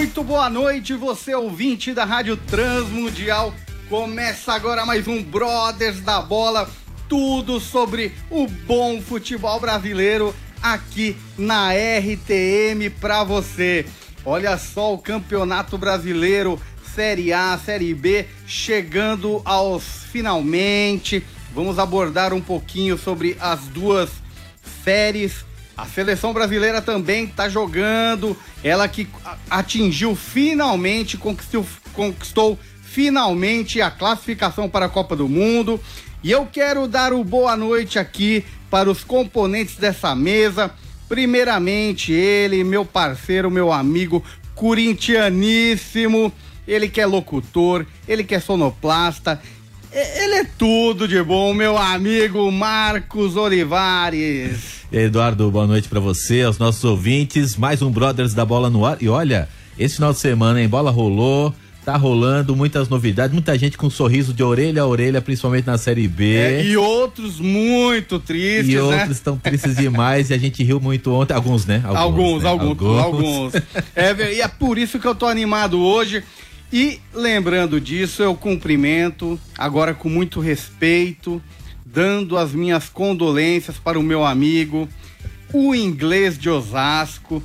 Muito boa noite, você ouvinte da Rádio Transmundial. Começa agora mais um Brothers da Bola, tudo sobre o bom futebol brasileiro aqui na RTM para você. Olha só o Campeonato Brasileiro, Série A, Série B, chegando aos finalmente. Vamos abordar um pouquinho sobre as duas séries a seleção brasileira também está jogando. Ela que atingiu finalmente, conquistou, conquistou finalmente a classificação para a Copa do Mundo. E eu quero dar o boa noite aqui para os componentes dessa mesa. Primeiramente, ele, meu parceiro, meu amigo, corintianíssimo. Ele que é locutor, ele que é sonoplasta, ele é tudo de bom, meu amigo Marcos Olivares. Eduardo, boa noite para você, aos nossos ouvintes. Mais um Brothers da Bola no ar. E olha, esse final de semana, hein? Bola rolou, tá rolando, muitas novidades, muita gente com um sorriso de orelha a orelha, principalmente na Série B. É, e outros muito tristes, E né? outros estão tristes demais e a gente riu muito ontem. Alguns, né? Alguns, alguns, né? alguns. alguns. é, e é por isso que eu tô animado hoje. E lembrando disso, eu cumprimento, agora com muito respeito, dando as minhas condolências para o meu amigo, o inglês de Osasco.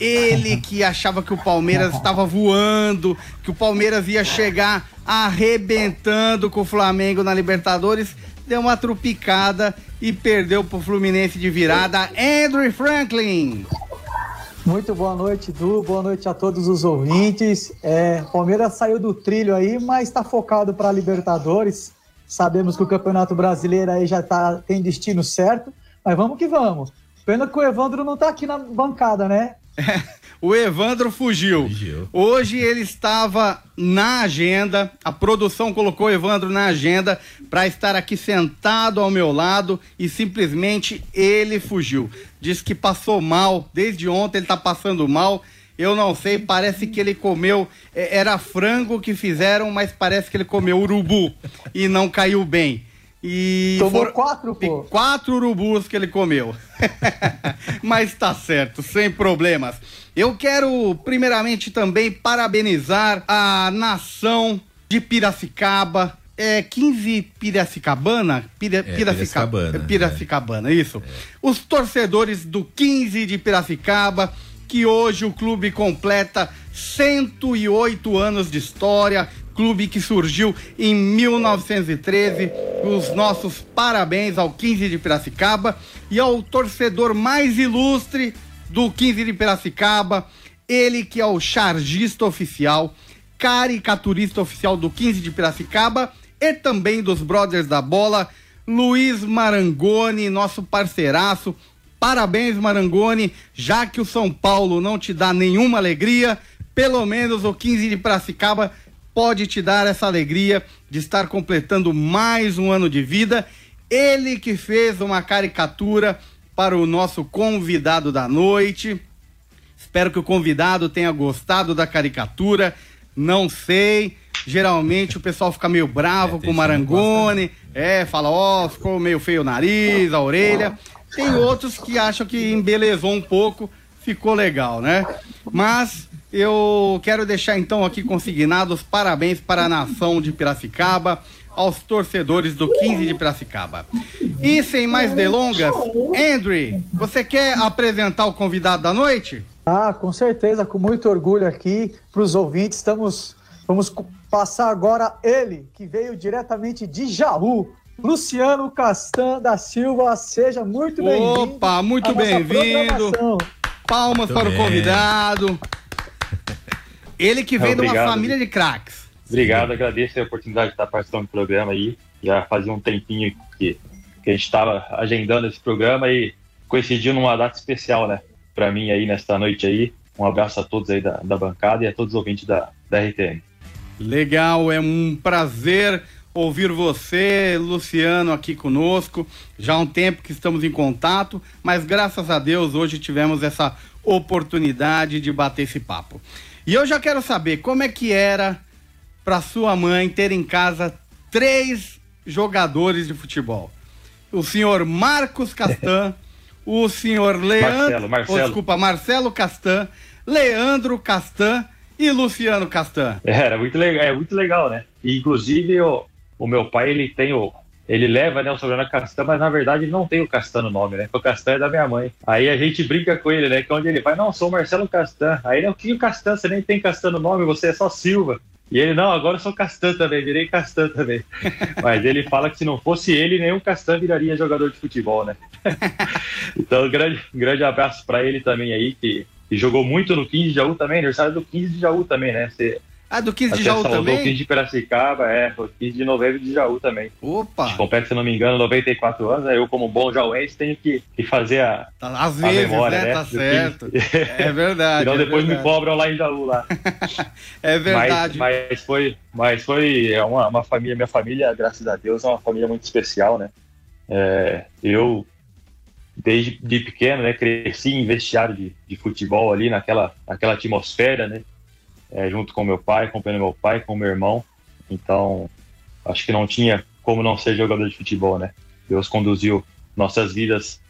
Ele que achava que o Palmeiras estava voando, que o Palmeiras ia chegar arrebentando com o Flamengo na Libertadores, deu uma trupicada e perdeu para o Fluminense de virada. Andrew Franklin. Muito boa noite, Du. Boa noite a todos os ouvintes. É, Palmeiras saiu do trilho aí, mas está focado para a Libertadores. Sabemos que o Campeonato Brasileiro aí já tá, tem destino certo, mas vamos que vamos. Pena que o Evandro não está aqui na bancada, né? É, o Evandro fugiu. fugiu. Hoje ele estava na agenda, a produção colocou o Evandro na agenda para estar aqui sentado ao meu lado e simplesmente ele fugiu. Diz que passou mal, desde ontem ele está passando mal eu não sei, parece que ele comeu. É, era frango que fizeram, mas parece que ele comeu urubu e não caiu bem. E Tomou for... quatro, pô. Quatro urubus que ele comeu. mas tá certo, sem problemas. Eu quero, primeiramente, também parabenizar a nação de Piracicaba, é 15 Piracicabana? Pira, é, Piracicabana. Piracicabana, é. isso. É. Os torcedores do 15 de Piracicaba que hoje o clube completa 108 anos de história, clube que surgiu em 1913. Os nossos parabéns ao 15 de Piracicaba e ao torcedor mais ilustre do 15 de Piracicaba, ele que é o chargista oficial, caricaturista oficial do 15 de Piracicaba e também dos Brothers da Bola, Luiz Marangoni, nosso parceiraço, Parabéns, Marangoni, já que o São Paulo não te dá nenhuma alegria, pelo menos o 15 de Piracicaba pode te dar essa alegria de estar completando mais um ano de vida. Ele que fez uma caricatura para o nosso convidado da noite. Espero que o convidado tenha gostado da caricatura. Não sei. Geralmente o pessoal fica meio bravo é, com o Marangoni. É, fala, ó, oh, ficou meio feio o nariz, a orelha. Tem outros que acham que embelezou um pouco, ficou legal, né? Mas eu quero deixar então aqui consignados parabéns para a nação de Piracicaba, aos torcedores do 15 de Piracicaba. E sem mais delongas, Andrew, você quer apresentar o convidado da noite? Ah, com certeza, com muito orgulho aqui para os ouvintes. Estamos, vamos passar agora ele, que veio diretamente de Jaú, Luciano Castan da Silva, seja muito bem-vindo. Opa, muito bem-vindo. Palmas muito para bem. o convidado. Ele que vem de uma família de craques. Obrigado, agradeço a oportunidade de estar participando do programa aí. Já fazia um tempinho que, que a gente estava agendando esse programa e coincidiu numa data especial, né? Para mim aí nesta noite aí. Um abraço a todos aí da, da bancada e a todos os ouvintes da, da RTM. Legal, é um prazer ouvir você, Luciano, aqui conosco. Já há um tempo que estamos em contato, mas graças a Deus hoje tivemos essa oportunidade de bater esse papo. E eu já quero saber como é que era para sua mãe ter em casa três jogadores de futebol. O senhor Marcos Castan, o senhor Leandro, Marcelo, Marcelo. Oh, desculpa, Marcelo Castan, Leandro Castan e Luciano Castan. Era muito legal, é muito legal, né? E, inclusive o, o meu pai ele tem o ele leva né, o sobrenome Castan, mas na verdade ele não tem o Castan no nome, né? O Castan é da minha mãe. Aí a gente brinca com ele, né? Que onde ele vai, não, sou o Marcelo Castan. Aí ele, o que o Castan? Você nem tem Castan no nome, você é só Silva. E ele, não, agora eu sou Castan também, virei Castan também. Mas ele fala que se não fosse ele, nenhum Castan viraria jogador de futebol, né? então, um grande, grande abraço para ele também aí, que, que, jogou muito no 15 de Jaú também, aniversário do 15 de Jaú também, né? Você, ah, do 15 de Jaú também? O 15 de Piracicaba, é, o 15 de novembro de Jaú também. Opa! Compete, se não me engano, 94 anos, eu como bom jauense tenho que, que fazer a, tá, Às vezes, a memória, né? né? Tá certo. É verdade. Senão é depois verdade. me cobram lá em Jaú, lá. é verdade. Mas, mas foi, mas foi uma, uma família, minha família, graças a Deus, é uma família muito especial, né? É, eu, desde de pequeno, né, cresci em vestiário de, de futebol ali, naquela, naquela atmosfera, né? É, junto com meu pai, acompanhando meu pai, com meu irmão. Então, acho que não tinha como não ser jogador de futebol, né? Deus conduziu nossas vidas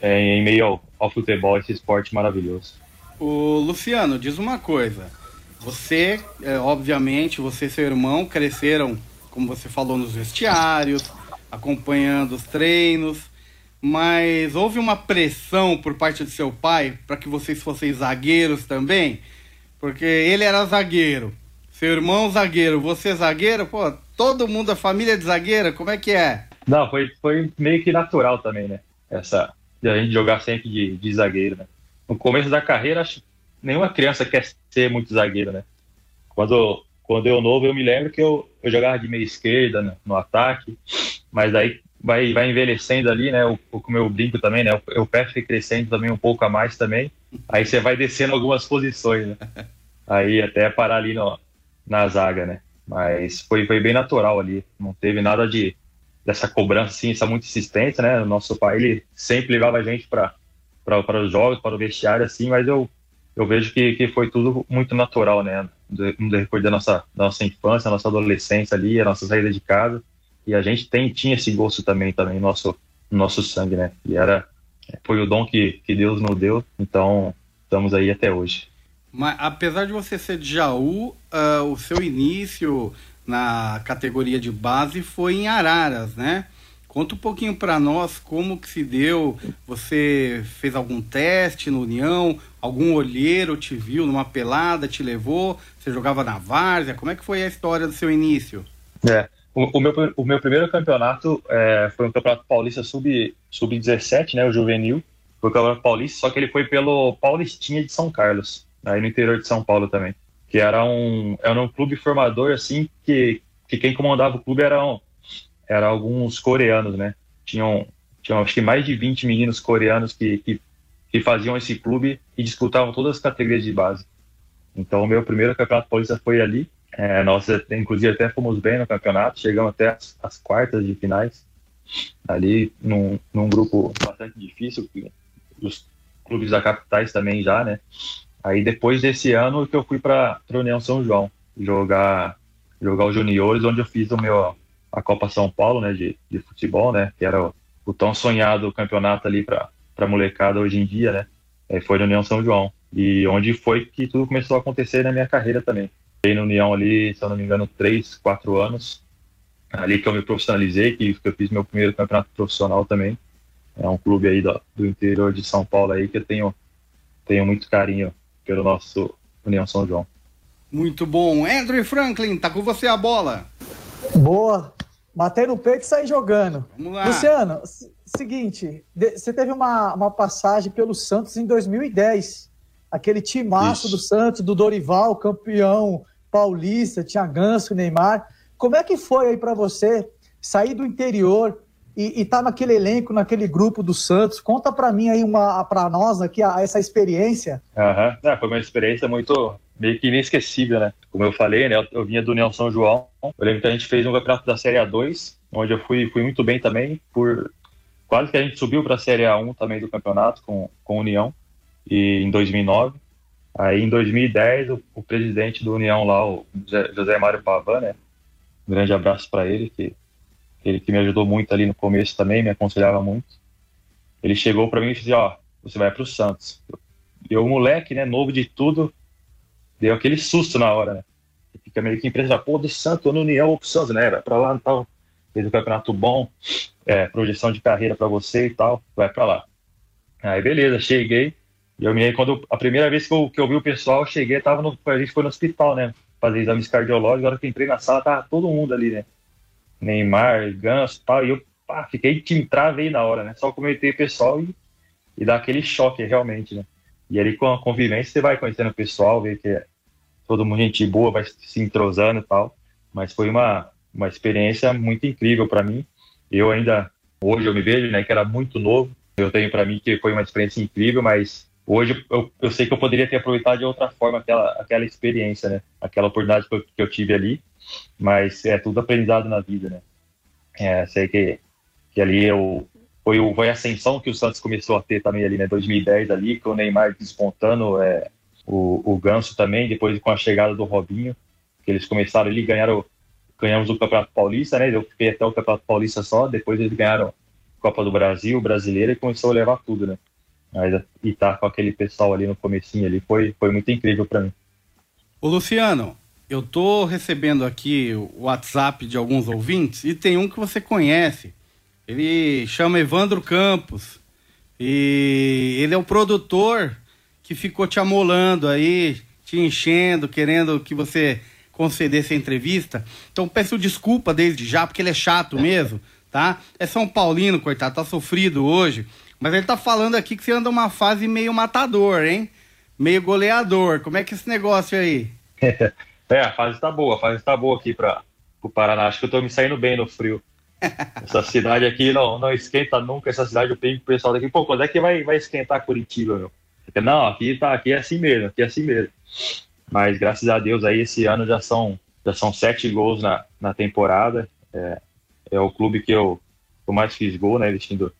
é, em meio ao, ao futebol, esse esporte maravilhoso. O Luciano, diz uma coisa. Você, é, obviamente, você e seu irmão cresceram, como você falou, nos vestiários, acompanhando os treinos, mas houve uma pressão por parte de seu pai para que vocês fossem zagueiros também? Porque ele era zagueiro. Seu irmão zagueiro, você zagueiro, pô, todo mundo, a família de zagueira, como é que é? Não, foi, foi meio que natural também, né? Essa, de a gente jogar sempre de, de zagueiro, né? No começo da carreira, acho nenhuma criança quer ser muito zagueiro, né? Quando, quando eu novo, eu me lembro que eu, eu jogava de meia esquerda no, no ataque, mas daí vai, vai envelhecendo ali, né? O, o meu brinco também, né? O, o pé foi crescendo também um pouco a mais também. Aí você vai descendo algumas posições, né? Aí até parar ali no, na zaga, né? Mas foi, foi bem natural ali. Não teve nada de dessa cobrança, assim, essa muita insistência, né? O nosso pai, ele sempre levava a gente para para os jogos, para o vestiário, assim, mas eu, eu vejo que, que foi tudo muito natural, né? No decorrer da nossa, da nossa infância, nossa adolescência ali, a nossa saída de casa. E a gente tem, tinha esse gosto também, também no nosso, no nosso sangue, né? E era, foi o dom que, que Deus nos deu, então estamos aí até hoje. Mas apesar de você ser de Jaú, uh, o seu início na categoria de base foi em Araras, né? Conta um pouquinho para nós como que se deu. Você fez algum teste no União? Algum olheiro te viu numa pelada, te levou? Você jogava na várzea? Como é que foi a história do seu início? É, o, o meu, o meu primeiro campeonato é, foi um campeonato paulista sub-17, sub né? O juvenil. Foi o campeonato paulista, só que ele foi pelo Paulistinha de São Carlos aí no interior de São Paulo também. Que era um, era um clube formador, assim, que, que quem comandava o clube eram, eram alguns coreanos, né? Tinham, tinham acho que mais de 20 meninos coreanos que, que, que faziam esse clube e disputavam todas as categorias de base. Então, o meu primeiro campeonato paulista foi ali. É, nós, inclusive, até fomos bem no campeonato, chegamos até as, as quartas de finais, ali num, num grupo bastante difícil, os clubes da capitais também já, né? Aí depois desse ano que eu fui para União São João jogar jogar os juniores, onde eu fiz o meu a Copa São Paulo, né, de, de futebol, né, que era o, o tão sonhado campeonato ali para para molecada hoje em dia, né? É, foi na União São João e onde foi que tudo começou a acontecer na minha carreira também. Fiquei na União ali, se eu não me engano, três, quatro anos. Ali que eu me profissionalizei, que, que eu fiz meu primeiro campeonato profissional também. É um clube aí do, do interior de São Paulo aí que eu tenho tenho muito carinho pelo nosso União São João. Muito bom. Andrew Franklin, tá com você a bola. Boa. Bater no peito e sair jogando. Vamos lá. Luciano, seguinte, você teve uma, uma passagem pelo Santos em 2010. Aquele timaço Isso. do Santos, do Dorival, campeão paulista, tinha Ganso, Neymar. Como é que foi aí para você sair do interior, e, e tá naquele elenco, naquele grupo do Santos. Conta para mim aí uma para nós aqui a, essa experiência. Uhum. É, foi uma experiência muito meio que inesquecível, né? Como eu falei, né? Eu, eu vinha do União São João. Eu lembro que a gente fez um campeonato da Série A2, onde eu fui, fui muito bem também. Por quase que a gente subiu para a Série A1 também do campeonato com com União e em 2009. Aí em 2010 o, o presidente do União lá, o José, José Mário Pavan, né? Um grande abraço para ele que ele que me ajudou muito ali no começo também, me aconselhava muito. Ele chegou para mim e disse: Ó, você vai para o Santos. Eu, moleque, né, novo de tudo, deu aquele susto na hora, né? Fica meio que impressionado, pô, do Santos, no União, ou pro Santos, né? Vai pra lá e tal. Fez um campeonato bom, é, projeção de carreira para você e tal, vai para lá. Aí beleza, cheguei. E eu me quando a primeira vez que eu, que eu vi o pessoal, eu cheguei, tava no, a gente foi no hospital, né? Fazer exames cardiológicos, a hora que entrei na sala, tava todo mundo ali, né? Neymar, Ganso e tal. E eu pá, fiquei te travei na hora, né? Só comentei o pessoal e, e dá aquele choque realmente, né? E ali com a convivência você vai conhecendo o pessoal, vê que é todo mundo gente boa, vai se entrosando e tal. Mas foi uma, uma experiência muito incrível para mim. Eu ainda, hoje eu me vejo, né, que era muito novo. Eu tenho para mim que foi uma experiência incrível, mas hoje eu, eu sei que eu poderia ter aproveitado de outra forma aquela, aquela experiência, né? Aquela oportunidade que eu, que eu tive ali mas é tudo aprendizado na vida, né? É, sei que, que ali eu, foi, foi a ascensão que o Santos começou a ter também ali, né? 2010 ali, com o Neymar despontando, é, o, o Ganso também, depois com a chegada do Robinho, que eles começaram ali, ganharam, ganhamos o Campeonato Paulista, né? Eu fiquei até o Campeonato Paulista só, depois eles ganharam Copa do Brasil, Brasileira e começou a levar tudo, né? Mas e tá com aquele pessoal ali no comecinho ali foi, foi muito incrível para mim. Ô Luciano, eu tô recebendo aqui o WhatsApp de alguns ouvintes e tem um que você conhece. Ele chama Evandro Campos. E ele é o produtor que ficou te amolando aí, te enchendo, querendo que você concedesse a entrevista. Então peço desculpa desde já, porque ele é chato mesmo, tá? É São Paulino, coitado, tá sofrido hoje. Mas ele tá falando aqui que você anda uma fase meio matador, hein? Meio goleador. Como é que é esse negócio aí? É, a fase tá boa, a fase tá boa aqui para o Paraná. Acho que eu tô me saindo bem no frio. Essa cidade aqui não, não esquenta nunca. Essa cidade, eu pego o pessoal daqui, pô, quando é que vai, vai esquentar Curitiba, meu? Não, aqui tá, aqui é assim mesmo, aqui é assim mesmo. Mas graças a Deus aí esse ano já são, já são sete gols na, na temporada. É, é o clube que eu, eu mais fiz gol, né? Vestindo.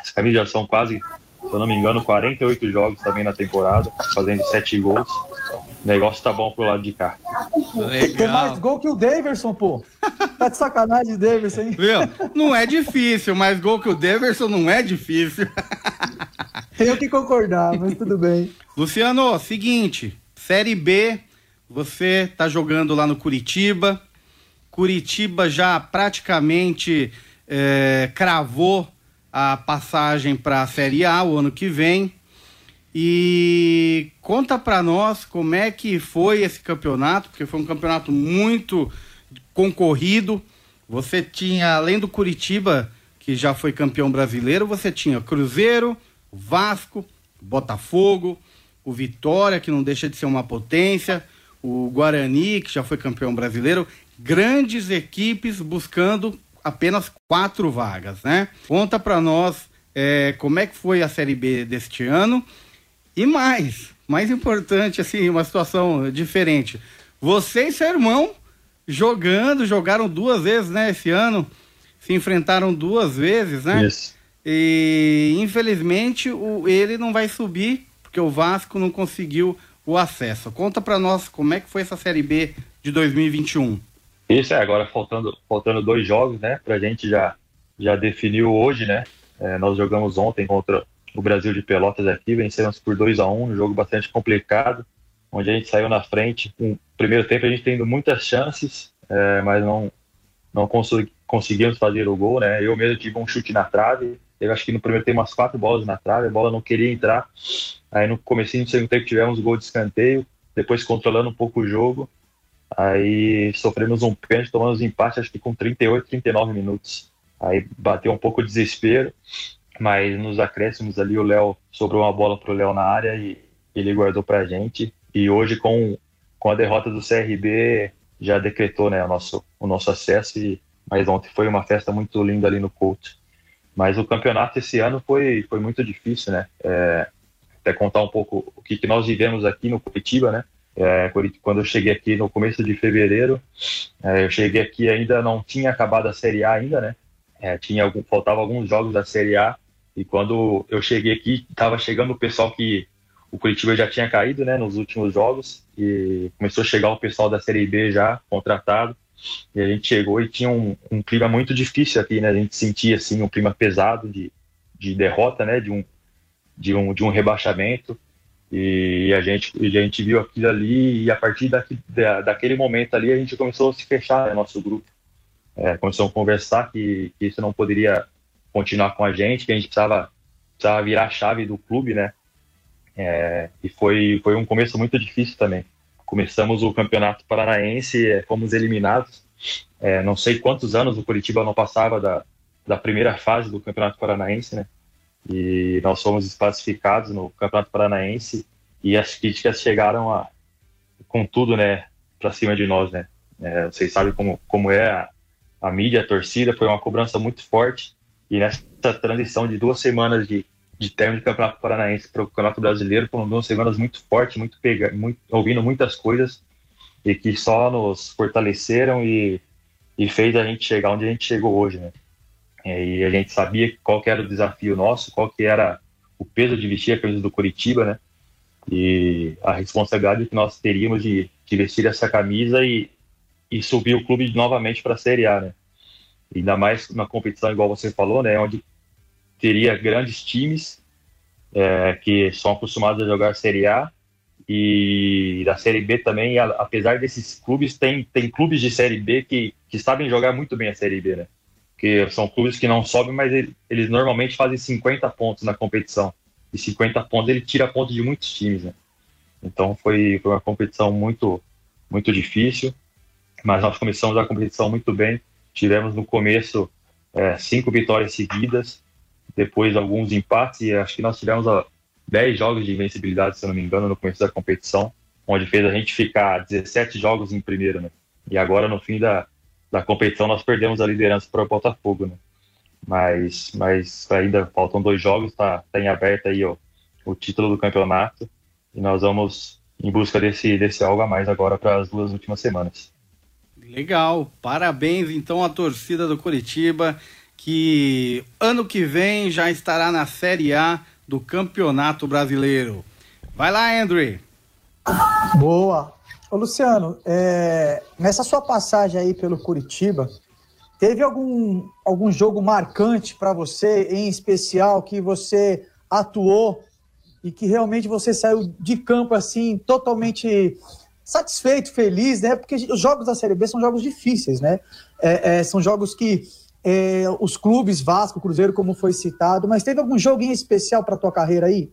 As camisas já são quase, se eu não me engano, 48 jogos também na temporada, fazendo sete gols. O negócio tá bom pro lado de cá. Legal. Tem mais gol que o Daverson, pô. Tá de sacanagem, Daverson, hein? Viu? Não é difícil, mas gol que o Daverson não é difícil. Tenho que concordar, mas tudo bem. Luciano, seguinte, Série B, você tá jogando lá no Curitiba. Curitiba já praticamente é, cravou a passagem para a Série A o ano que vem. E conta para nós como é que foi esse campeonato, porque foi um campeonato muito concorrido. Você tinha, além do Curitiba, que já foi campeão brasileiro, você tinha Cruzeiro, Vasco, Botafogo, o Vitória, que não deixa de ser uma potência, o Guarani, que já foi campeão brasileiro, grandes equipes buscando apenas quatro vagas, né? Conta para nós é, como é que foi a Série B deste ano e mais, mais importante, assim, uma situação diferente. Você e seu irmão jogando, jogaram duas vezes, né, esse ano. Se enfrentaram duas vezes, né? Isso. E infelizmente o, ele não vai subir, porque o Vasco não conseguiu o acesso. Conta para nós como é que foi essa Série B de 2021. Isso é, agora faltando, faltando dois jogos, né? Pra gente já, já definiu hoje, né? É, nós jogamos ontem contra o Brasil de Pelotas aqui, vencemos por 2 a 1 um, um jogo bastante complicado, onde a gente saiu na frente. No primeiro tempo a gente tendo muitas chances, é, mas não, não consegui, conseguimos fazer o gol, né? Eu mesmo tive um chute na trave, eu acho que no primeiro tempo umas quatro bolas na trave, a bola não queria entrar. Aí no comecinho do segundo tempo tivemos gol de escanteio, depois controlando um pouco o jogo. Aí sofremos um pênalti, tomamos empate, acho que com 38, 39 minutos. Aí bateu um pouco de desespero mas nos acréscimos ali o Léo sobrou uma bola para o Léo na área e ele guardou para a gente. E hoje com, com a derrota do CRB já decretou né, o, nosso, o nosso acesso e mas ontem foi uma festa muito linda ali no Couto. Mas o campeonato esse ano foi, foi muito difícil, né? É, até contar um pouco o que, que nós vivemos aqui no Curitiba, né? É, quando eu cheguei aqui no começo de fevereiro, é, eu cheguei aqui ainda não tinha acabado a Série A ainda, né? É, tinha algum, faltava alguns jogos da Série A e quando eu cheguei aqui estava chegando o pessoal que o Curitiba já tinha caído, né? Nos últimos jogos e começou a chegar o pessoal da Série B já contratado e a gente chegou e tinha um, um clima muito difícil aqui, né? A gente sentia assim um clima pesado de, de derrota, né? De um de um, de um rebaixamento e a gente, a gente viu aquilo ali e a partir daqui, da, daquele momento ali a gente começou a se fechar né, nosso grupo. É, começamos a conversar que, que, isso não poderia continuar com a gente, que a gente precisava, precisava virar a chave do clube, né? É, e foi, foi um começo muito difícil também. Começamos o Campeonato Paranaense, é, fomos eliminados. É, não sei quantos anos o Curitiba não passava da, da primeira fase do Campeonato Paranaense, né? E nós fomos desclassificados no Campeonato Paranaense e as críticas chegaram a, com tudo, né, para cima de nós, né. É, vocês sabem como, como é a, a mídia, a torcida, foi uma cobrança muito forte e nessa transição de duas semanas de, de término de Campeonato Paranaense para o Campeonato Brasileiro foram duas semanas muito fortes, muito pega, muito, ouvindo muitas coisas e que só nos fortaleceram e, e fez a gente chegar onde a gente chegou hoje, né. É, e a gente sabia qual que era o desafio nosso, qual que era o peso de vestir a camisa do Curitiba, né? E a responsabilidade que nós teríamos de, de vestir essa camisa e, e subir o clube novamente para a Série A, né? Ainda mais uma competição igual você falou, né? Onde teria grandes times é, que são acostumados a jogar Série A e da Série B também, apesar desses clubes, tem, tem clubes de Série B que, que sabem jogar muito bem a Série B, né? Porque são clubes que não sobem, mas ele, eles normalmente fazem 50 pontos na competição. E 50 pontos ele tira pontos de muitos times, né? Então foi, foi uma competição muito, muito difícil, mas nós começamos a competição muito bem. Tivemos no começo é, cinco vitórias seguidas, depois alguns empates, e acho que nós tivemos ó, 10 jogos de invencibilidade, se eu não me engano, no começo da competição, onde fez a gente ficar 17 jogos em primeiro, né? E agora, no fim da, da competição nós perdemos a liderança para o Botafogo, né? Mas, mas ainda faltam dois jogos, tá, tá em aberto aí ó, o título do campeonato e nós vamos em busca desse, desse algo a mais agora para as duas últimas semanas. Legal, parabéns então à torcida do Curitiba que ano que vem já estará na Série A do Campeonato Brasileiro. Vai lá, André. Boa. Ô, Luciano, é, nessa sua passagem aí pelo Curitiba, teve algum, algum jogo marcante para você, em especial, que você atuou e que realmente você saiu de campo assim, totalmente satisfeito, feliz, né? Porque os jogos da Série B são jogos difíceis, né? É, é, são jogos que é, os clubes, Vasco, Cruzeiro, como foi citado, mas teve algum jogo em especial para tua carreira aí?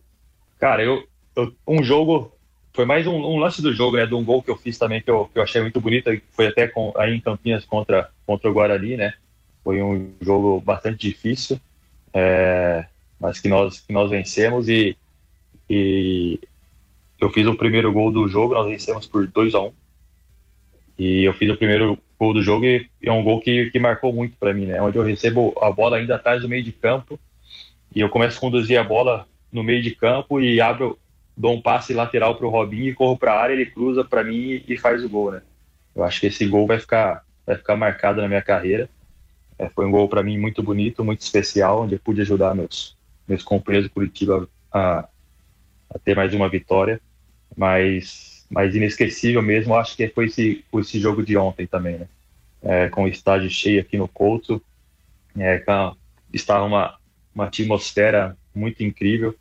Cara, eu, eu um jogo foi mais um, um, lance do jogo, né? De um gol que eu fiz também que eu, que eu achei muito bonito. Foi até com, aí em Campinas contra, contra o Guarani, né? Foi um jogo bastante difícil, é, mas que nós, que nós vencemos e, e eu fiz o primeiro gol do jogo, nós vencemos por 2 a 1 um, E eu fiz o primeiro gol do jogo e é um gol que, que marcou muito para mim, né? Onde eu recebo a bola ainda atrás do meio de campo e eu começo a conduzir a bola no meio de campo e abro dou um passe lateral para o Robinho e corro para a área, ele cruza para mim e faz o gol, né? Eu acho que esse gol vai ficar, vai ficar marcado na minha carreira. É, foi um gol para mim muito bonito, muito especial, onde eu pude ajudar meus, meus companheiros do Curitiba a, a ter mais uma vitória. Mas, mas inesquecível mesmo, acho que foi esse, esse jogo de ontem também, né? É, com o estádio cheio aqui no Couto, é, estava uma, uma atmosfera muito incrível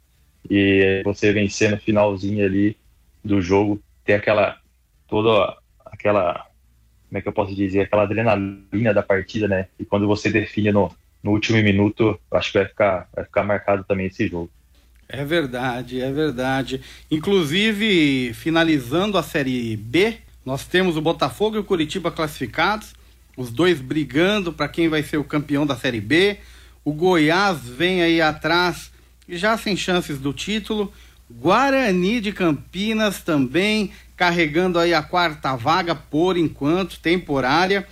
e você vencer no finalzinho ali do jogo, ter aquela toda aquela como é que eu posso dizer, aquela adrenalina da partida, né? E quando você define no, no último minuto, acho que vai ficar, vai ficar marcado também esse jogo. É verdade, é verdade. Inclusive, finalizando a Série B, nós temos o Botafogo e o Curitiba classificados, os dois brigando para quem vai ser o campeão da Série B. O Goiás vem aí atrás já sem chances do título. Guarani de Campinas também carregando aí a quarta vaga por enquanto, temporária,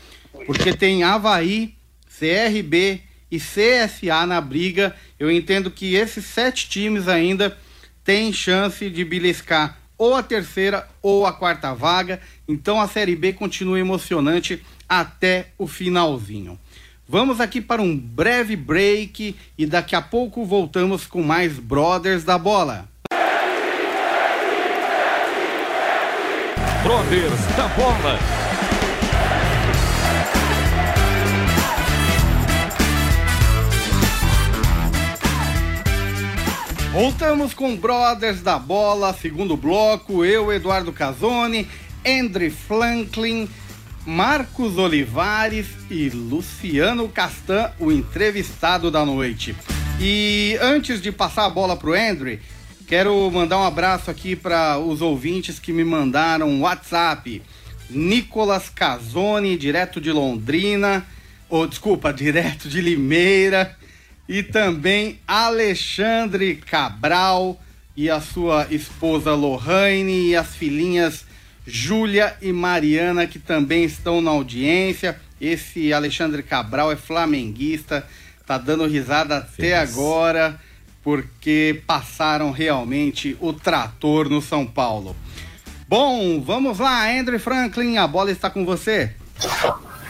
porque tem Havaí CRB e CSA na briga. Eu entendo que esses sete times ainda têm chance de beliscar ou a terceira ou a quarta vaga. Então a Série B continua emocionante até o finalzinho. Vamos aqui para um breve break e daqui a pouco voltamos com mais Brothers da Bola. Brothers da Bola. Voltamos com Brothers da Bola, segundo bloco. Eu, Eduardo Casoni, Andrew Franklin, Marcos Olivares e Luciano Castan, o entrevistado da noite. E antes de passar a bola pro Andrew, quero mandar um abraço aqui para os ouvintes que me mandaram WhatsApp. Nicolas Casoni, direto de Londrina, ou desculpa, direto de Limeira e também Alexandre Cabral e a sua esposa Lohane e as filhinhas Júlia e Mariana que também estão na audiência. Esse Alexandre Cabral é flamenguista, tá dando risada até agora porque passaram realmente o trator no São Paulo. Bom, vamos lá, Andrew Franklin, a bola está com você.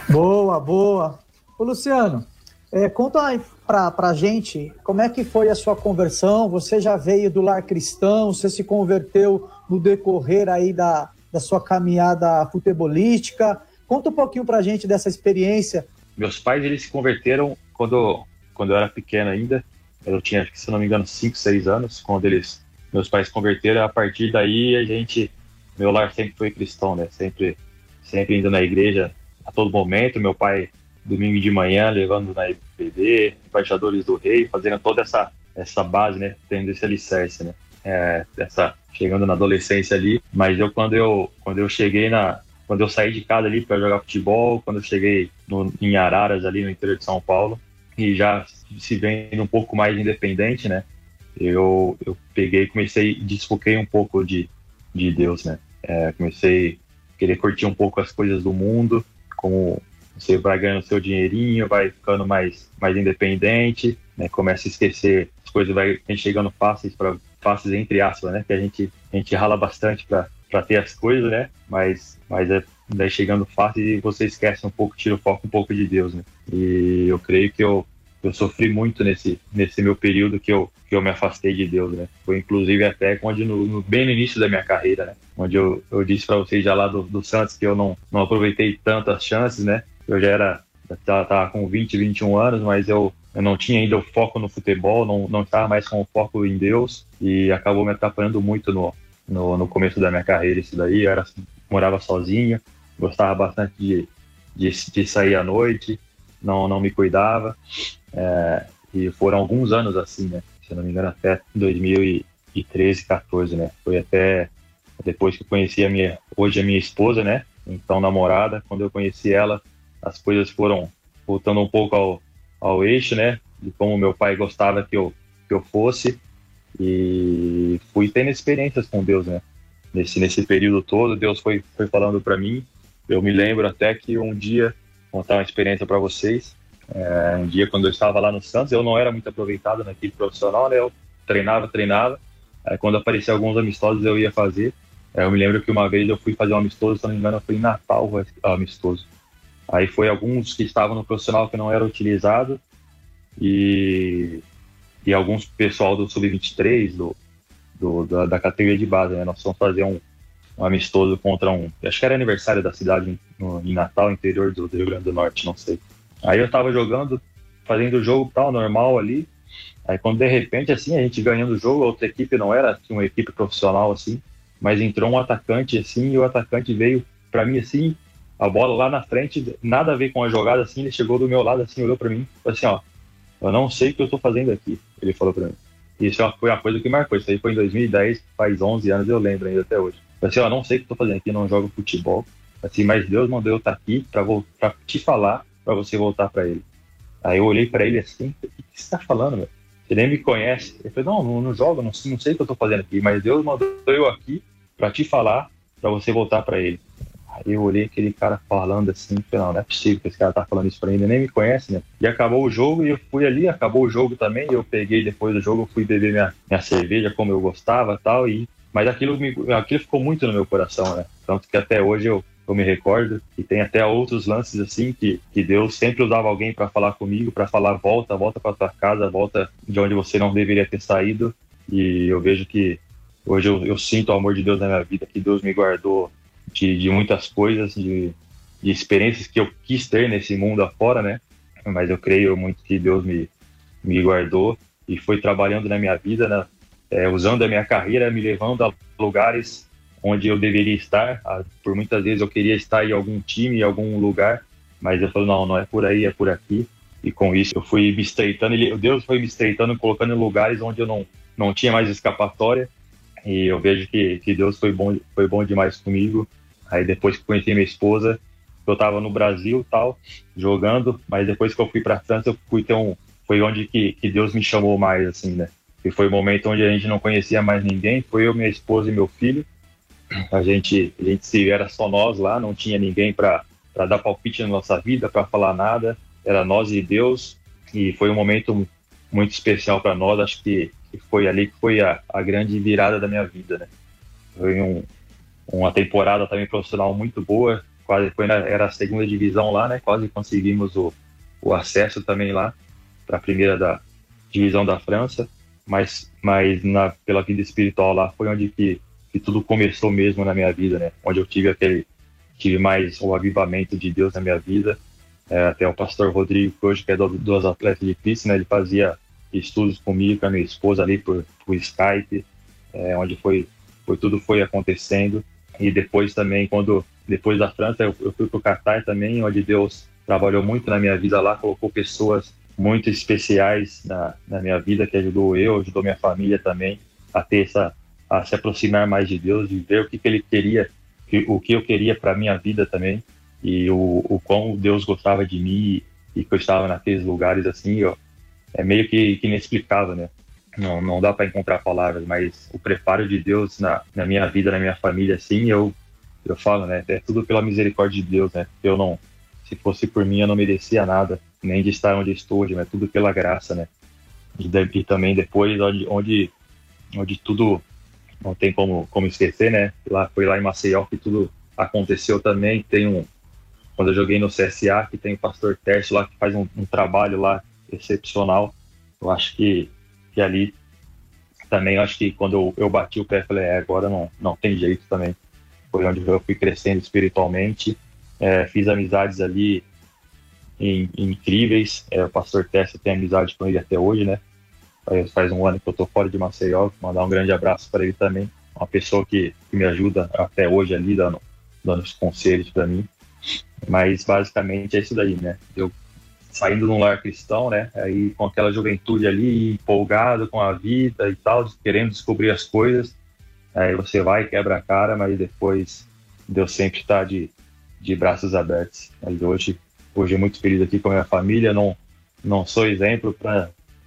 Boa, boa. Ô Luciano, é, conta aí para a gente como é que foi a sua conversão. Você já veio do lar cristão, você se converteu no decorrer aí da, da sua caminhada futebolística. Conta um pouquinho para a gente dessa experiência. Meus pais eles se converteram quando, quando eu era pequeno ainda. Eu tinha, se não me engano, 5, 6 anos, quando eles, meus pais se converteram. A partir daí, a gente, meu lar sempre foi cristão, né? Sempre, sempre indo na igreja a todo momento. Meu pai domingo de manhã, levando na EPD, embaixadores do rei, fazendo toda essa, essa base, né? Tendo esse alicerce, né? É, essa, chegando na adolescência ali. Mas eu, quando eu, quando eu cheguei na. Quando eu saí de casa ali para jogar futebol, quando eu cheguei no, em Araras, ali no interior de São Paulo, e já se vendo um pouco mais independente, né? Eu, eu peguei comecei, desfoquei um pouco de, de Deus, né? É, comecei a querer curtir um pouco as coisas do mundo, como você vai ganhando seu dinheirinho, vai ficando mais, mais independente, né? Começa a esquecer as coisas, vai chegando fáceis para fáceis entre aspas, né? Que a gente a gente rala bastante para ter as coisas, né? Mas mas é daí chegando fácil e você esquece um pouco, tira o foco um pouco de Deus, né? E eu creio que eu eu sofri muito nesse nesse meu período que eu que eu me afastei de Deus, né? Foi inclusive até quando no, no bem no início da minha carreira, né? Onde eu, eu disse para vocês já lá do, do Santos que eu não não aproveitei tantas chances, né? Eu já era, já estava com 20, 21 anos, mas eu, eu não tinha ainda o foco no futebol, não, não estava mais com o foco em Deus e acabou me atrapalhando muito no, no, no começo da minha carreira isso daí. Eu era, morava sozinho, gostava bastante de, de, de sair à noite, não, não me cuidava. É, e foram alguns anos assim, né? Se não me engano, até 2013, 14, né? Foi até depois que eu conheci a minha, hoje a minha esposa, né? Então, namorada, quando eu conheci ela, as coisas foram voltando um pouco ao, ao eixo, né? De como meu pai gostava que eu, que eu fosse. E fui tendo experiências com Deus, né? Nesse, nesse período todo, Deus foi, foi falando para mim. Eu me lembro até que um dia, vou contar uma experiência para vocês. É, um dia, quando eu estava lá no Santos, eu não era muito aproveitado na equipe profissional, né? Eu treinava, treinava. Aí, quando aparecia alguns amistosos, eu ia fazer. eu me lembro que uma vez eu fui fazer um amistoso, se não me engano, foi em Natal, amistoso. Aí foi alguns que estavam no profissional que não era utilizado e, e alguns pessoal do sub-23 do, do da, da, categoria de base. Né? Nós fomos fazer um, um, amistoso contra um, acho que era aniversário da cidade no, em Natal, interior do, Rio Grande do Norte, não sei. Aí eu tava jogando, fazendo o jogo tal normal ali. Aí quando de repente assim a gente ganhando o jogo, a outra equipe não era uma equipe profissional assim, mas entrou um atacante assim e o atacante veio para mim assim a bola lá na frente, nada a ver com a jogada, assim, ele chegou do meu lado, assim, olhou para mim, falou assim, ó, eu não sei o que eu tô fazendo aqui, ele falou para mim. Isso é foi uma coisa que marcou, isso aí foi em 2010, faz 11 anos, eu lembro ainda até hoje. Falei assim, ó, não sei o que eu tô fazendo aqui, não jogo futebol, assim, mas Deus mandou eu estar tá aqui para te falar, para você voltar para ele. Aí eu olhei para ele assim, o que você tá falando, meu? Você nem me conhece. Ele falou, não, não, não jogo, não, não sei o que eu tô fazendo aqui, mas Deus mandou eu aqui para te falar, para você voltar para ele. Aí eu olhei aquele cara falando assim, não, não é possível que esse cara tá falando isso pra mim, ele nem me conhece, né? E acabou o jogo e eu fui ali, acabou o jogo também, e eu peguei depois do jogo, fui beber minha, minha cerveja como eu gostava tal, e mas aquilo, me, aquilo ficou muito no meu coração, né? Tanto que até hoje eu, eu me recordo e tem até outros lances assim que, que Deus sempre usava alguém para falar comigo, para falar volta, volta para tua casa, volta de onde você não deveria ter saído. E eu vejo que hoje eu, eu sinto o amor de Deus na minha vida, que Deus me guardou de, de muitas coisas, de, de experiências que eu quis ter nesse mundo afora, né? Mas eu creio muito que Deus me, me guardou e foi trabalhando na minha vida, né? É, usando a minha carreira, me levando a lugares onde eu deveria estar. Ah, por muitas vezes eu queria estar em algum time, em algum lugar, mas eu falei, não, não é por aí, é por aqui. E com isso eu fui me estreitando, Deus foi me estreitando, colocando em lugares onde eu não, não tinha mais escapatória. E eu vejo que, que Deus foi bom, foi bom demais comigo. Aí depois que conheci minha esposa, eu estava no Brasil tal, jogando, mas depois que eu fui para França, eu fui ter um, foi onde que, que Deus me chamou mais, assim, né? E foi o um momento onde a gente não conhecia mais ninguém, foi eu, minha esposa e meu filho. A gente, a gente se era só nós lá, não tinha ninguém para dar palpite na nossa vida, para falar nada. Era nós e Deus. E foi um momento muito especial para nós. Acho que, que, foi ali que foi a, a grande virada da minha vida, né? Foi um, uma temporada também profissional muito boa. Quase foi na, era a segunda divisão lá, né? Quase conseguimos o, o acesso também lá para a primeira da divisão da França. Mas, mas na, pela vida espiritual lá foi onde que que tudo começou mesmo na minha vida, né? Onde eu tive aquele tive mais o avivamento de Deus na minha vida. É, até o pastor Rodrigo, que hoje que é do, dos atletas de Cristo, né? Ele fazia estudos comigo, com a minha esposa ali por, por Skype, é, onde foi, foi tudo foi acontecendo. E depois também, quando depois da França, eu, eu fui para o Qatar também, onde Deus trabalhou muito na minha vida lá, colocou pessoas muito especiais na, na minha vida, que ajudou eu, ajudou minha família também a ter essa a se aproximar mais de Deus e ver o que, que ele queria, o que eu queria para minha vida também e o, o quão Deus gostava de mim e que eu estava naqueles lugares assim, ó, é meio que, que inexplicável, né? Não, não dá para encontrar palavras, mas o preparo de Deus na, na minha vida, na minha família, assim, eu eu falo, né? É tudo pela misericórdia de Deus, né? Eu não, se fosse por mim, eu não merecia nada, nem de estar onde estou hoje, mas tudo pela graça, né? E, e também depois, onde, onde, onde tudo não tem como, como esquecer, né? Lá, foi lá em Maceió que tudo aconteceu também. Tem um, quando eu joguei no CSA, que tem o pastor Tércio lá que faz um, um trabalho lá excepcional. Eu acho que, que ali também, eu acho que quando eu, eu bati o pé, falei, é, agora não, não tem jeito também. Foi onde eu fui crescendo espiritualmente. É, fiz amizades ali in, incríveis. É, o pastor Tércio tem amizade com ele até hoje, né? Faz um ano que eu tô fora de Maceió. Mandar um grande abraço para ele também. Uma pessoa que, que me ajuda até hoje ali, dando, dando os conselhos para mim. Mas basicamente é isso daí, né? Eu saindo num lar cristão, né? Aí com aquela juventude ali, empolgado com a vida e tal, querendo descobrir as coisas. Aí você vai, quebra a cara, mas depois Deus sempre está de, de braços abertos. Mas hoje, hoje é muito feliz aqui com a minha família. Não, não sou exemplo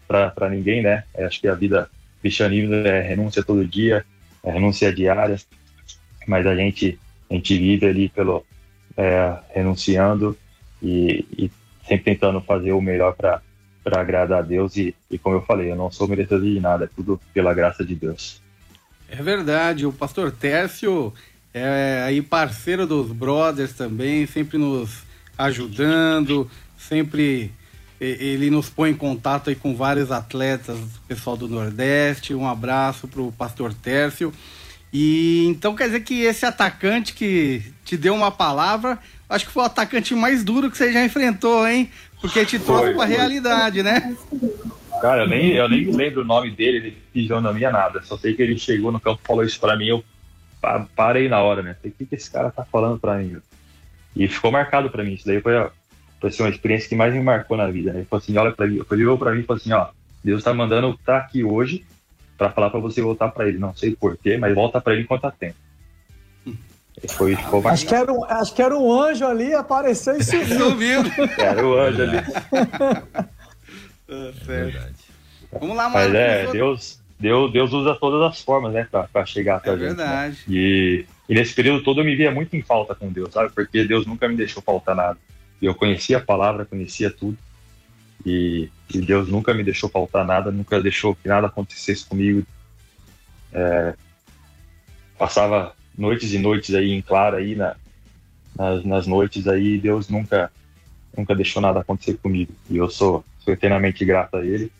para ninguém, né? É, acho que a vida cristianismo é renúncia todo dia, é renúncia diária, mas a gente a gente vive ali pelo é, renunciando e, e, sempre tentando fazer o melhor para para agradar a Deus e, e como eu falei, eu não sou merecedor de nada, é tudo pela graça de Deus. É verdade, o pastor Tércio é aí parceiro dos brothers também, sempre nos ajudando, sempre ele nos põe em contato aí com vários atletas, pessoal do Nordeste. Um abraço para o Pastor Tércio. E então quer dizer que esse atacante que te deu uma palavra, acho que foi o atacante mais duro que você já enfrentou, hein? Porque te trouxe para a realidade, né? Cara, eu nem, eu nem lembro o nome dele, ele fisionomia nada. Só sei que ele chegou no campo e falou isso para mim. Eu parei na hora, né? O que, que esse cara tá falando para mim? E ficou marcado para mim. Isso daí foi foi assim, uma experiência que mais me marcou na vida. Né? Ele falou assim, olha para mim, ele olhou para mim e falou assim, ó, Deus está mandando estar tá aqui hoje para falar para você voltar para ele. Não sei porquê, mas volta para ele enquanto há tempo. Foi, ficou acho, que era um, acho que era um anjo ali, apareceu e subiu. era o anjo ali. é, certo. Vamos lá, Mas é, Deus, Deus, Deus usa todas as formas, né, para chegar até é a gente. Verdade. Né? E, e nesse período todo eu me via muito em falta com Deus, sabe? Porque Deus nunca me deixou faltar nada. E eu conhecia a palavra, conhecia tudo. E, e, Deus nunca me deixou faltar nada, nunca deixou que nada acontecesse comigo. É, passava noites e noites aí em claro aí na, nas, nas noites aí Deus nunca nunca deixou nada acontecer comigo e eu sou, sou eternamente grato a Ele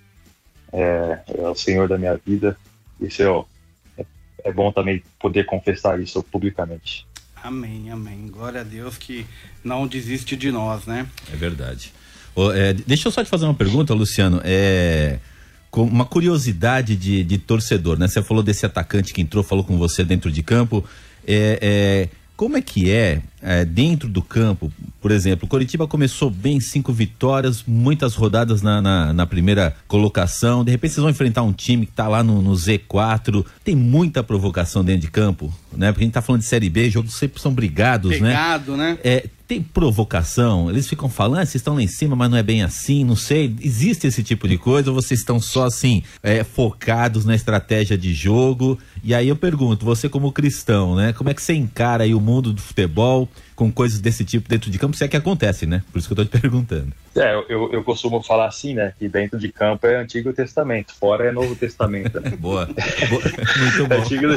é, é o Senhor da minha vida isso é, é, é bom também poder confessar isso publicamente Amém, amém. Glória a Deus que não desiste de nós, né? É verdade. é, deixa eu só te fazer uma pergunta, Luciano. É, com uma curiosidade de, de torcedor, né? Você falou desse atacante que entrou, falou com você dentro de campo. É, é, como é que é, é, dentro do campo? Por exemplo, o Coritiba começou bem, cinco vitórias, muitas rodadas na, na, na, primeira colocação. De repente vocês vão enfrentar um time que está lá no, no, Z4. Tem muita provocação dentro de campo, né? Porque a gente está falando de Série B, jogos sempre são brigados, Pegado, né? né? É, tem provocação? Eles ficam falando, ah, vocês estão lá em cima, mas não é bem assim, não sei. Existe esse tipo de coisa ou vocês estão só assim, é, focados na estratégia de jogo? E aí eu pergunto, você como cristão, né? Como é que você encara aí o mundo do futebol com coisas desse tipo dentro de campo? Se é que acontece, né? Por isso que eu tô te perguntando. É, eu, eu costumo falar assim, né? Que dentro de campo é Antigo Testamento, fora é Novo Testamento. Né? Boa. Boa. Muito bom. Antigo,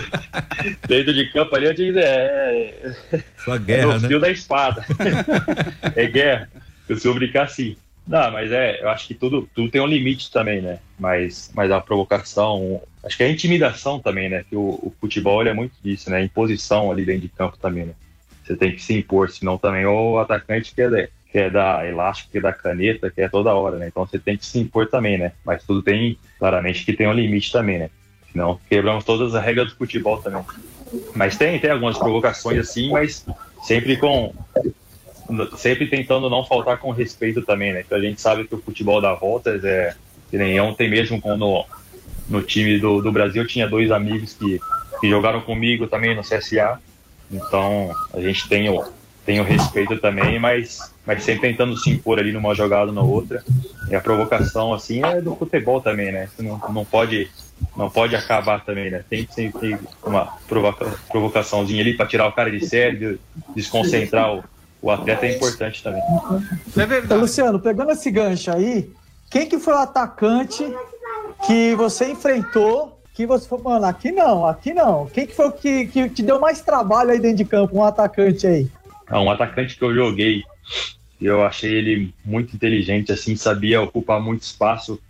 dentro de campo ali, Antigo é. Só guerra, é né? fio da espada. é guerra. Eu sou brincar assim. Não, mas é, eu acho que tudo, tudo tem um limite também, né? Mas, mas a provocação, acho que a intimidação também, né? Que o, o futebol é muito disso, né? Imposição ali dentro de campo também, né? Você tem que se impor, senão também o atacante quer, quer dar elástico, quer dar caneta, quer toda hora, né? Então você tem que se impor também, né? Mas tudo tem, claramente, que tem um limite também, né? Senão quebramos todas as regras do futebol também. Mas tem, tem algumas provocações assim, mas sempre com sempre tentando não faltar com respeito também, né? Que a gente sabe que o futebol dá voltas, é que nem ontem mesmo quando no time do, do Brasil tinha dois amigos que, que jogaram comigo também no CSA, então a gente tem o, tem o respeito também, mas, mas sempre tentando se impor ali numa jogada ou na outra. E a provocação assim é do futebol também, né? Você não, não pode não pode acabar também, né? Tem que sempre uma provoca, provocaçãozinha ali para tirar o cara de sério, desconcentrar o, o atleta é importante também. É verdade. Luciano, pegando esse gancho aí, quem que foi o atacante que você enfrentou que você falou, mano, aqui não, aqui não. Quem que foi o que, que te deu mais trabalho aí dentro de campo, um atacante aí? Ah, um atacante que eu joguei, eu achei ele muito inteligente, assim, sabia ocupar muito espaço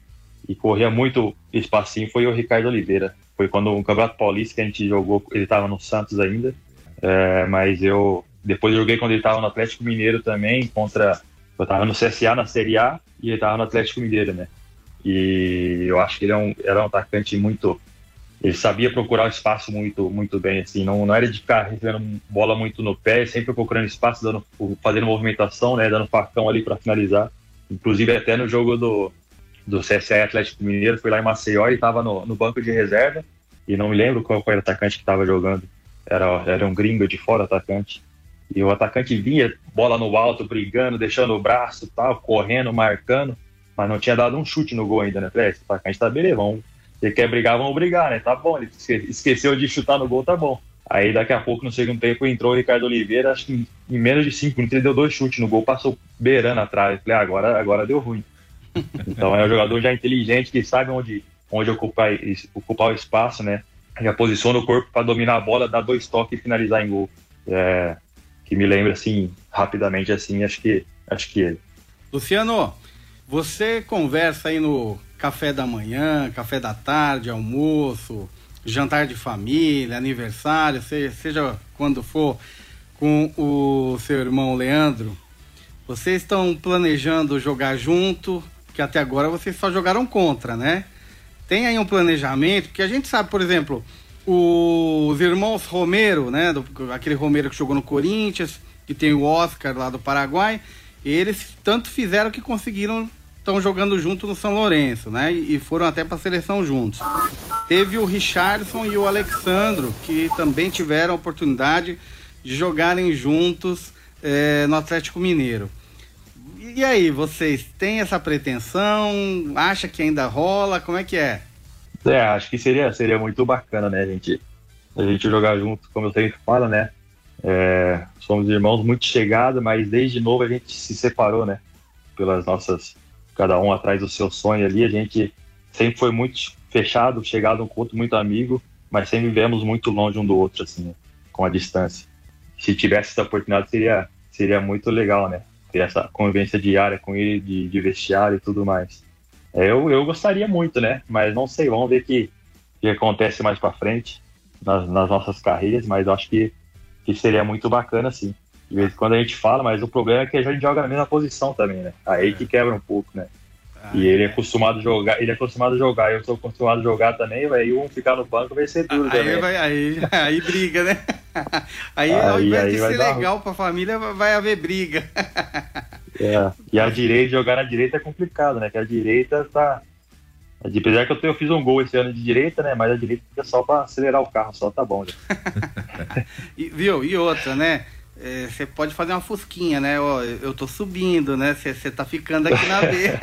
e corria muito espacinho, foi o Ricardo Oliveira. Foi quando o Campeonato Paulista que a gente jogou, ele estava no Santos ainda, é, mas eu depois joguei quando ele estava no Atlético Mineiro também, contra. Eu estava no CSA na Série A e ele estava no Atlético Mineiro, né? E eu acho que ele é um, era um atacante muito. Ele sabia procurar o espaço muito, muito bem, assim. Não, não era de ficar recebendo bola muito no pé, sempre procurando espaço, dando, fazendo movimentação, né? Dando facão ali para finalizar. Inclusive, até no jogo do, do CSA Atlético Mineiro, fui lá em Maceió e estava no, no banco de reserva. E não me lembro qual foi o atacante que estava jogando. Era, era um gringo de fora atacante. E o atacante vinha, bola no alto, brigando, deixando o braço tal, correndo, marcando, mas não tinha dado um chute no gol ainda, né? Falei, é, esse atacante tá beleza, vamos. Ele quer brigar, vamos brigar, né? Tá bom, ele esqueceu de chutar no gol, tá bom. Aí daqui a pouco, no segundo tempo, entrou o Ricardo Oliveira, acho que em menos de cinco minutos ele deu dois chutes no gol, passou beirando atrás. Falei, ah, agora, agora deu ruim. Então é um jogador já inteligente, que sabe onde, onde ocupar, ocupar o espaço, né? Já posiciona o corpo para dominar a bola, dar dois toques e finalizar em gol. É, que me lembra assim, rapidamente assim, acho que acho que ele. Luciano, você conversa aí no café da manhã, café da tarde, almoço, jantar de família, aniversário, seja quando for, com o seu irmão Leandro. Vocês estão planejando jogar junto, que até agora vocês só jogaram contra, né? Tem aí um planejamento, porque a gente sabe, por exemplo, os irmãos Romero, né? Aquele Romero que jogou no Corinthians, que tem o Oscar lá do Paraguai, eles tanto fizeram que conseguiram estão jogando junto no São Lourenço, né? E, foram até para a seleção juntos. Teve o Richardson e o Alexandro, que também tiveram a oportunidade de jogarem juntos é, no Atlético Mineiro. E aí, vocês têm essa pretensão? Acha que ainda rola? Como é que é? É, acho que seria, seria muito bacana, né, a gente, a gente jogar junto, como eu sempre falo, né? É, somos irmãos muito chegados, mas desde novo a gente se separou, né? Pelas nossas, cada um atrás do seu sonho ali, a gente sempre foi muito fechado, chegado um outro, muito amigo, mas sempre vivemos muito longe um do outro, assim, com a distância. Se tivesse essa oportunidade, seria, seria muito legal, né? Ter essa convivência diária com ele, de, de vestiário e tudo mais. É, eu, eu gostaria muito, né? Mas não sei, vamos ver o que, que acontece mais para frente nas, nas, nossas carreiras, mas eu acho que, que seria muito bacana, sim. De vez em quando a gente fala, mas o problema é que a gente joga na mesma posição também, né? Aí que quebra um pouco, né? e ele é acostumado a jogar, ele é acostumado a jogar, eu sou acostumado a jogar também, aí um ficar no banco vai ser duro aí, também. Vai, aí, aí briga, né? Aí, aí ao invés de ser legal para a família, vai haver briga. É, e a direita, jogar na direita é complicado, né? Que a direita tá. Apesar que eu, eu fiz um gol esse ano de direita, né? Mas a direita é só para acelerar o carro, só tá bom. e, viu? E outra, né? Você é, pode fazer uma fusquinha, né? Ó, eu tô subindo, né? Você tá ficando aqui na B.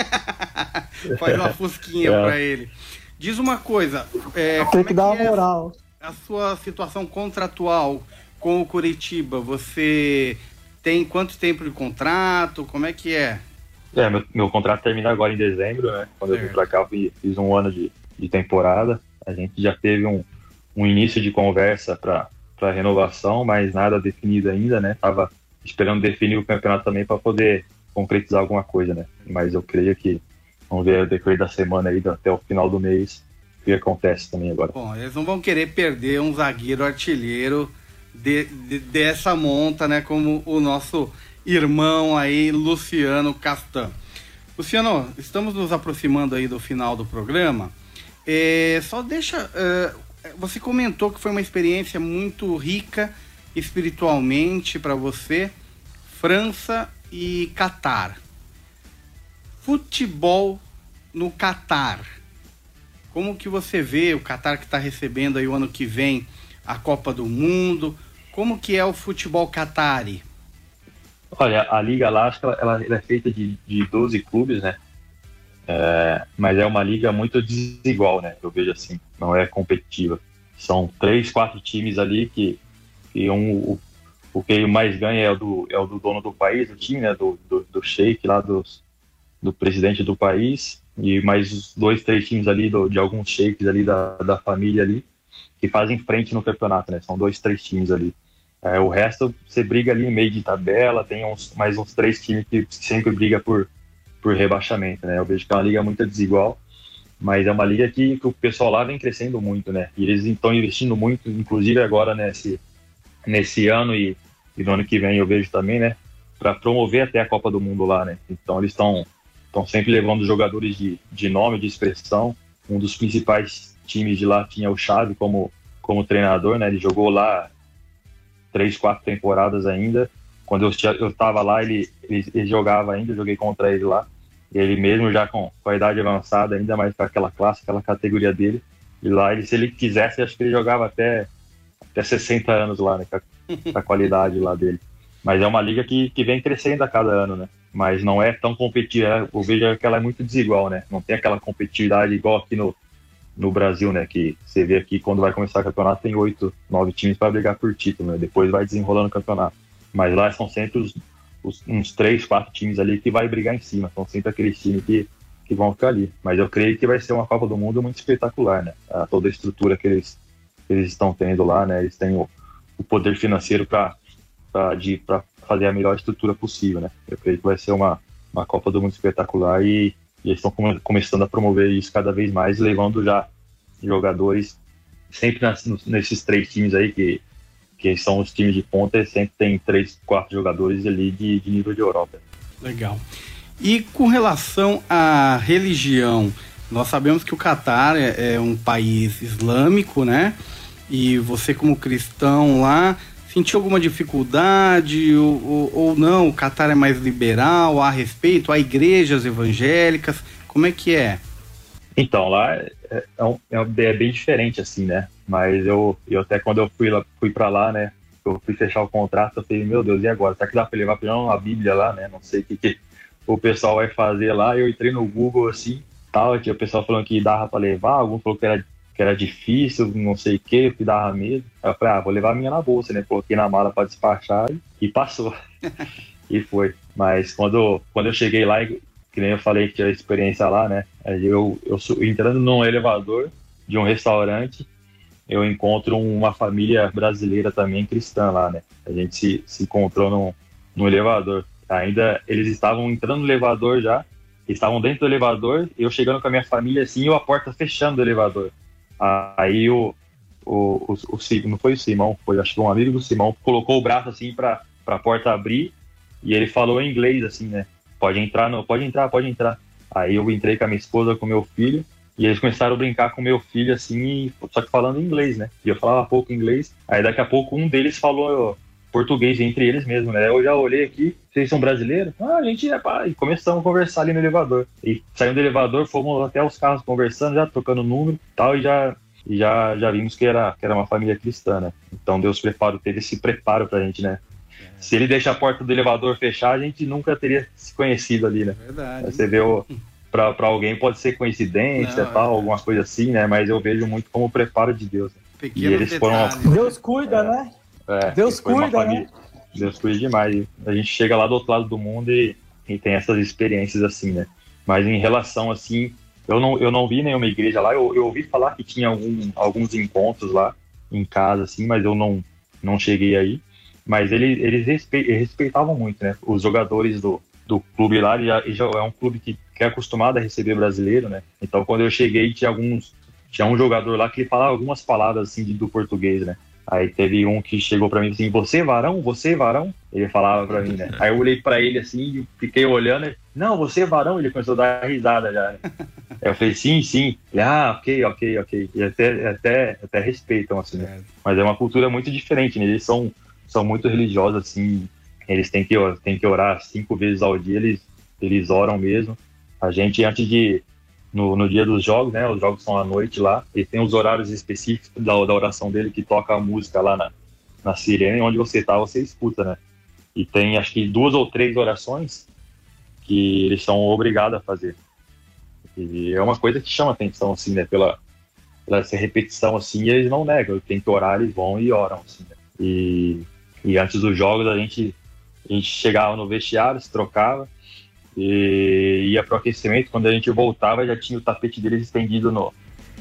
Faz uma fusquinha é. para ele. Diz uma coisa. É, Tem que é dar uma é moral. A sua situação contratual com o Curitiba, você tem quanto tempo de contrato? Como é que é? É, meu, meu contrato termina agora em dezembro, né? Quando certo. eu vim pra cá, eu fiz um ano de, de temporada. A gente já teve um, um início de conversa para para renovação, mas nada definido ainda, né? Tava esperando definir o campeonato também para poder concretizar alguma coisa, né? Mas eu creio que vamos ver o decorrer da semana aí até o final do mês o que acontece também agora. Bom, eles não vão querer perder um zagueiro artilheiro de, de, dessa monta, né? Como o nosso irmão aí, Luciano Castan. Luciano, estamos nos aproximando aí do final do programa. É, só deixa uh, você comentou que foi uma experiência muito rica espiritualmente para você, França e Catar. Futebol no Catar. Como que você vê o Catar que está recebendo aí o ano que vem a Copa do Mundo? Como que é o futebol catari? Olha, a liga que ela, ela é feita de, de 12 clubes, né? É, mas é uma liga muito desigual, né? Eu vejo assim, não é competitiva. São três, quatro times ali que, que um, o, o que mais ganha é o do, é o do dono do país, do time, né? Do, do, do sheik lá, dos, do presidente do país, e mais dois, três times ali do, de alguns sheiks ali da, da família ali, que fazem frente no campeonato, né? São dois, três times ali. É, o resto você briga ali em meio de tabela, tem uns, mais uns três times que sempre briga por por rebaixamento, né? Eu vejo que é uma liga muito desigual, mas é uma liga que, que o pessoal lá vem crescendo muito, né? E eles estão investindo muito, inclusive agora nesse, nesse ano e, e no ano que vem eu vejo também, né? Para promover até a Copa do Mundo lá, né? Então eles estão estão sempre levando jogadores de, de nome, de expressão. Um dos principais times de lá tinha o Xavi como, como treinador, né? Ele jogou lá três, quatro temporadas ainda quando eu, eu tava lá, ele, ele, ele, jogava ainda, eu joguei contra ele lá. Ele mesmo já com, com a idade avançada, ainda mais com aquela classe, aquela categoria dele. E lá, ele, se ele quisesse, acho que ele jogava até, até 60 anos lá, né? Com a, com a qualidade lá dele. Mas é uma liga que, que vem crescendo a cada ano, né? Mas não é tão competitiva. Eu vejo que ela é muito desigual, né? Não tem aquela competitividade igual aqui no, no Brasil, né? Que você vê aqui quando vai começar o campeonato tem oito, nove times para brigar por título, né? Depois vai desenrolando o campeonato. Mas lá são sempre os, os, uns três, quatro times ali que vai brigar em cima. São sempre aqueles times que, que vão ficar ali. Mas eu creio que vai ser uma Copa do Mundo muito espetacular, né? A, toda a estrutura que eles, que eles estão tendo lá, né? Eles têm o, o poder financeiro para fazer a melhor estrutura possível, né? Eu creio que vai ser uma, uma Copa do Mundo espetacular e, e eles estão come, começando a promover isso cada vez mais, levando já jogadores sempre nas, nesses três times aí que que são os times de ponta, sempre tem três, quatro jogadores ali de, de nível de Europa. Legal. E com relação à religião, nós sabemos que o Catar é, é um país islâmico, né? E você, como cristão lá, sentiu alguma dificuldade ou, ou, ou, não? O Catar é mais liberal, há respeito, há igrejas evangélicas, como é que é? Então, lá é, é, é, é bem diferente, assim, né? Mas eu, eu até quando eu fui, lá, fui para lá, né? Eu fui fechar o contrato, eu falei, meu Deus, e agora? Será que dá para levar para uma Bíblia lá, né? Não sei o que, que o pessoal vai fazer lá. Eu entrei no Google assim, tal. Tinha o pessoal falando que dava para levar, algum falou que era, que era difícil, não sei o que, que dava medo. Aí eu falei, ah, vou levar a minha na bolsa, né? Coloquei na mala para despachar e, e passou. e foi. Mas quando, quando eu cheguei lá, que nem eu falei que tinha experiência lá, né? Eu, eu entrando num elevador de um restaurante, eu encontro uma família brasileira também cristã lá, né? A gente se, se encontrou num, num elevador. Ainda eles estavam entrando no elevador já, estavam dentro do elevador, eu chegando com a minha família assim, e a porta fechando do elevador. Aí o, o, o, o, não foi o Simão, foi acho que um amigo do Simão, colocou o braço assim para a porta abrir e ele falou em inglês assim, né? Pode entrar, não, pode entrar, pode entrar. Aí eu entrei com a minha esposa, com meu filho, e eles começaram a brincar com meu filho assim, só que falando inglês, né? E eu falava pouco inglês. Aí daqui a pouco um deles falou português entre eles mesmo, né? Eu já olhei aqui, vocês são brasileiros? Ah, a gente é pá. E começamos a conversar ali no elevador. E saindo do elevador, fomos até os carros conversando, já trocando número tal, e já, e já, já vimos que era, que era uma família cristã, né? Então Deus preparo, teve esse preparo pra gente, né? Se ele deixa a porta do elevador fechar, a gente nunca teria se conhecido ali, né? Verdade. Você vê o. Pra, pra alguém pode ser coincidência, Não, tal, é. alguma coisa assim, né? Mas eu vejo muito como preparo de Deus. Né? e eles foram. Deus cuida, é, né? É, Deus cuida, né? Deus cuida demais. A gente chega lá do outro lado do mundo e, e tem essas experiências assim, né? Mas em relação assim, eu não, eu não vi nenhuma igreja lá. Eu, eu ouvi falar que tinha algum, alguns encontros lá em casa, assim, mas eu não, não cheguei aí. Mas eles, eles respeitavam muito, né? Os jogadores do, do clube lá, já, já é um clube que, que é acostumado a receber brasileiro, né? Então, quando eu cheguei, tinha alguns tinha um jogador lá que falava algumas palavras assim do português, né? Aí teve um que chegou para mim assim, você varão, você varão? Ele falava para mim, né? Aí eu olhei para ele assim, fiquei olhando, e, não, você varão? Ele começou a dar risada já. Né? Aí eu falei, sim, sim. Ele, ah, ok, ok, ok. E até, até, até respeitam, assim, né? Mas é uma cultura muito diferente, né? Eles são são muito religiosos, assim, eles têm que, têm que orar cinco vezes ao dia, eles, eles oram mesmo. A gente, antes de, no, no dia dos jogos, né, os jogos são à noite lá, e tem os horários específicos da, da oração dele, que toca a música lá na, na sirene, onde você tá, você escuta, né? E tem, acho que duas ou três orações que eles são obrigados a fazer. E é uma coisa que chama atenção, assim, né, pela, pela essa repetição, assim, eles não negam, tem que orar, eles vão e oram, assim, né? E e antes dos jogos a gente, a gente chegava no vestiário, se trocava e ia pro aquecimento. Quando a gente voltava já tinha o tapete deles estendido no,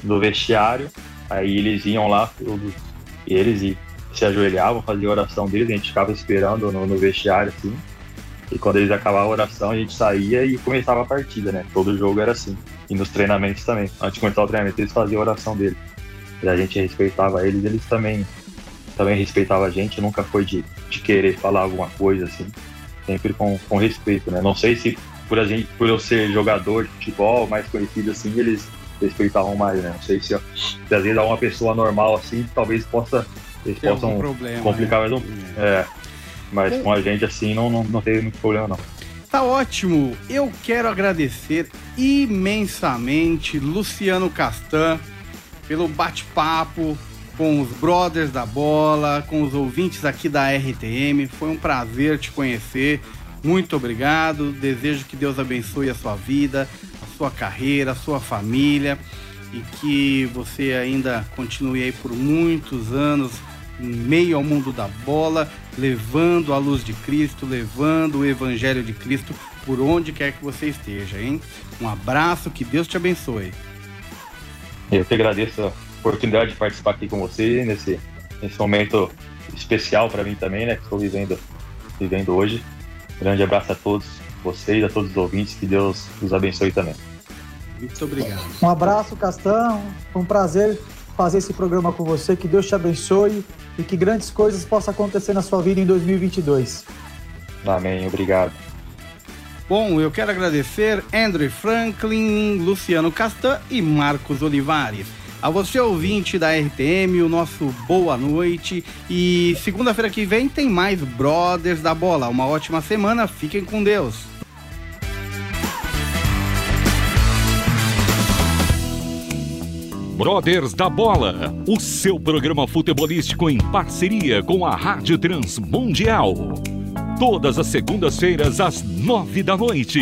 no vestiário. Aí eles iam lá, todos eles e se ajoelhavam, faziam a oração deles, a gente ficava esperando no, no vestiário assim. E quando eles acabavam a oração, a gente saía e começava a partida, né? Todo jogo era assim. E nos treinamentos também. Antes de começar o treinamento, eles faziam a oração deles. E a gente respeitava eles, eles também também respeitava a gente, nunca foi de, de querer falar alguma coisa assim, sempre com, com respeito, né? Não sei se por a gente, por eu ser jogador de futebol mais conhecido assim, eles respeitavam mais, né? Não sei se, se às vezes uma pessoa normal assim, talvez possa eles Tem possam problema, complicar né? mais um, é, mas com a gente assim não, não, não teve muito problema não. Tá ótimo. Eu quero agradecer imensamente Luciano Castan pelo bate-papo, com os brothers da bola, com os ouvintes aqui da RTM. Foi um prazer te conhecer. Muito obrigado. Desejo que Deus abençoe a sua vida, a sua carreira, a sua família e que você ainda continue aí por muitos anos em meio ao mundo da bola, levando a luz de Cristo, levando o evangelho de Cristo por onde quer que você esteja, hein? Um abraço, que Deus te abençoe. Eu te agradeço oportunidade de participar aqui com você nesse, nesse momento especial para mim também, né? Que estou vivendo, vivendo hoje. Grande abraço a todos vocês, a todos os ouvintes. Que Deus os abençoe também. Muito obrigado. Um abraço, Castão. Foi um prazer fazer esse programa com você. Que Deus te abençoe e que grandes coisas possam acontecer na sua vida em 2022. Amém. Obrigado. Bom, eu quero agradecer Andrew Franklin, Luciano Castan e Marcos Olivares. A você, ouvinte da RTM, o nosso boa noite. E segunda-feira que vem tem mais Brothers da Bola. Uma ótima semana, fiquem com Deus. Brothers da Bola, o seu programa futebolístico em parceria com a Rádio Transmundial. Todas as segundas-feiras, às nove da noite